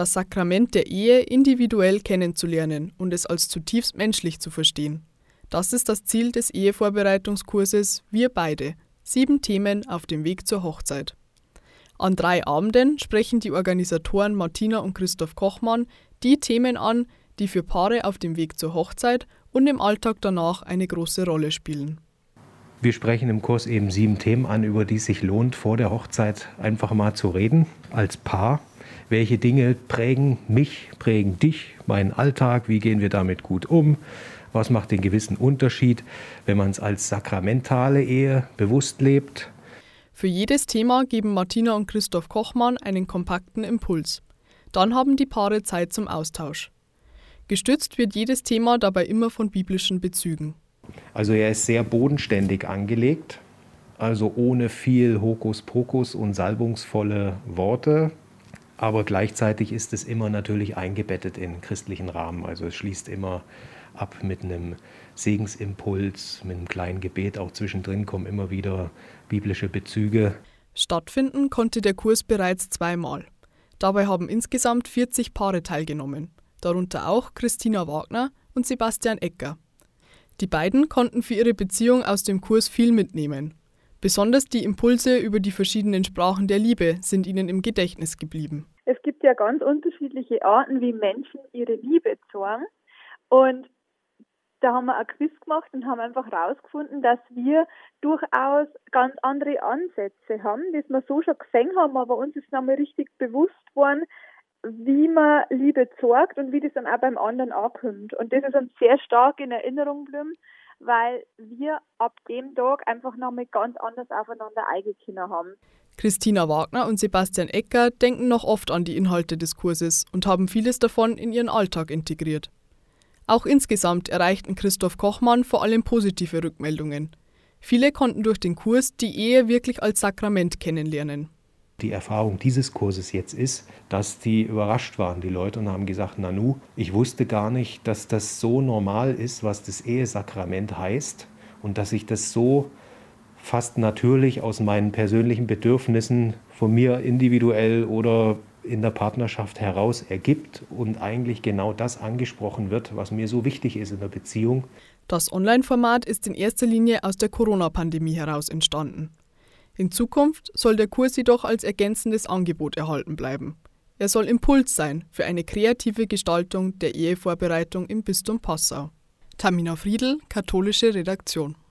das Sakrament der Ehe individuell kennenzulernen und es als zutiefst menschlich zu verstehen. Das ist das Ziel des Ehevorbereitungskurses Wir beide. Sieben Themen auf dem Weg zur Hochzeit. An drei Abenden sprechen die Organisatoren Martina und Christoph Kochmann die Themen an, die für Paare auf dem Weg zur Hochzeit und im Alltag danach eine große Rolle spielen. Wir sprechen im Kurs eben sieben Themen an, über die es sich lohnt, vor der Hochzeit einfach mal zu reden, als Paar. Welche Dinge prägen mich, prägen dich, meinen Alltag? Wie gehen wir damit gut um? Was macht den gewissen Unterschied, wenn man es als sakramentale Ehe bewusst lebt? Für jedes Thema geben Martina und Christoph Kochmann einen kompakten Impuls. Dann haben die Paare Zeit zum Austausch. Gestützt wird jedes Thema dabei immer von biblischen Bezügen. Also er ist sehr bodenständig angelegt, also ohne viel Hokuspokus und salbungsvolle Worte, aber gleichzeitig ist es immer natürlich eingebettet in christlichen Rahmen. Also es schließt immer ab mit einem Segensimpuls, mit einem kleinen Gebet. Auch zwischendrin kommen immer wieder biblische Bezüge. Stattfinden konnte der Kurs bereits zweimal. Dabei haben insgesamt 40 Paare teilgenommen, darunter auch Christina Wagner und Sebastian Ecker. Die beiden konnten für ihre Beziehung aus dem Kurs viel mitnehmen. Besonders die Impulse über die verschiedenen Sprachen der Liebe sind ihnen im Gedächtnis geblieben. Es gibt ja ganz unterschiedliche Arten, wie Menschen ihre Liebe zeigen. Und da haben wir ein Quiz gemacht und haben einfach herausgefunden, dass wir durchaus ganz andere Ansätze haben, das wir so schon gesehen haben, aber uns ist nochmal richtig bewusst worden, wie man Liebe zeigt und wie das dann auch beim anderen ankommt. Und das ist uns sehr stark in Erinnerung geblieben, weil wir ab dem Tag einfach nochmal ganz anders aufeinander eingekinder haben. Christina Wagner und Sebastian Ecker denken noch oft an die Inhalte des Kurses und haben vieles davon in ihren Alltag integriert. Auch insgesamt erreichten Christoph Kochmann vor allem positive Rückmeldungen. Viele konnten durch den Kurs die Ehe wirklich als Sakrament kennenlernen. Die Erfahrung dieses Kurses jetzt ist, dass die überrascht waren, die Leute, und haben gesagt, Nanu, ich wusste gar nicht, dass das so normal ist, was das Ehesakrament heißt und dass ich das so fast natürlich aus meinen persönlichen Bedürfnissen von mir individuell oder in der Partnerschaft heraus ergibt und eigentlich genau das angesprochen wird, was mir so wichtig ist in der Beziehung. Das Online-Format ist in erster Linie aus der Corona-Pandemie heraus entstanden. In Zukunft soll der Kurs jedoch als ergänzendes Angebot erhalten bleiben. Er soll Impuls sein für eine kreative Gestaltung der Ehevorbereitung im Bistum Passau. Tamina Friedl, katholische Redaktion.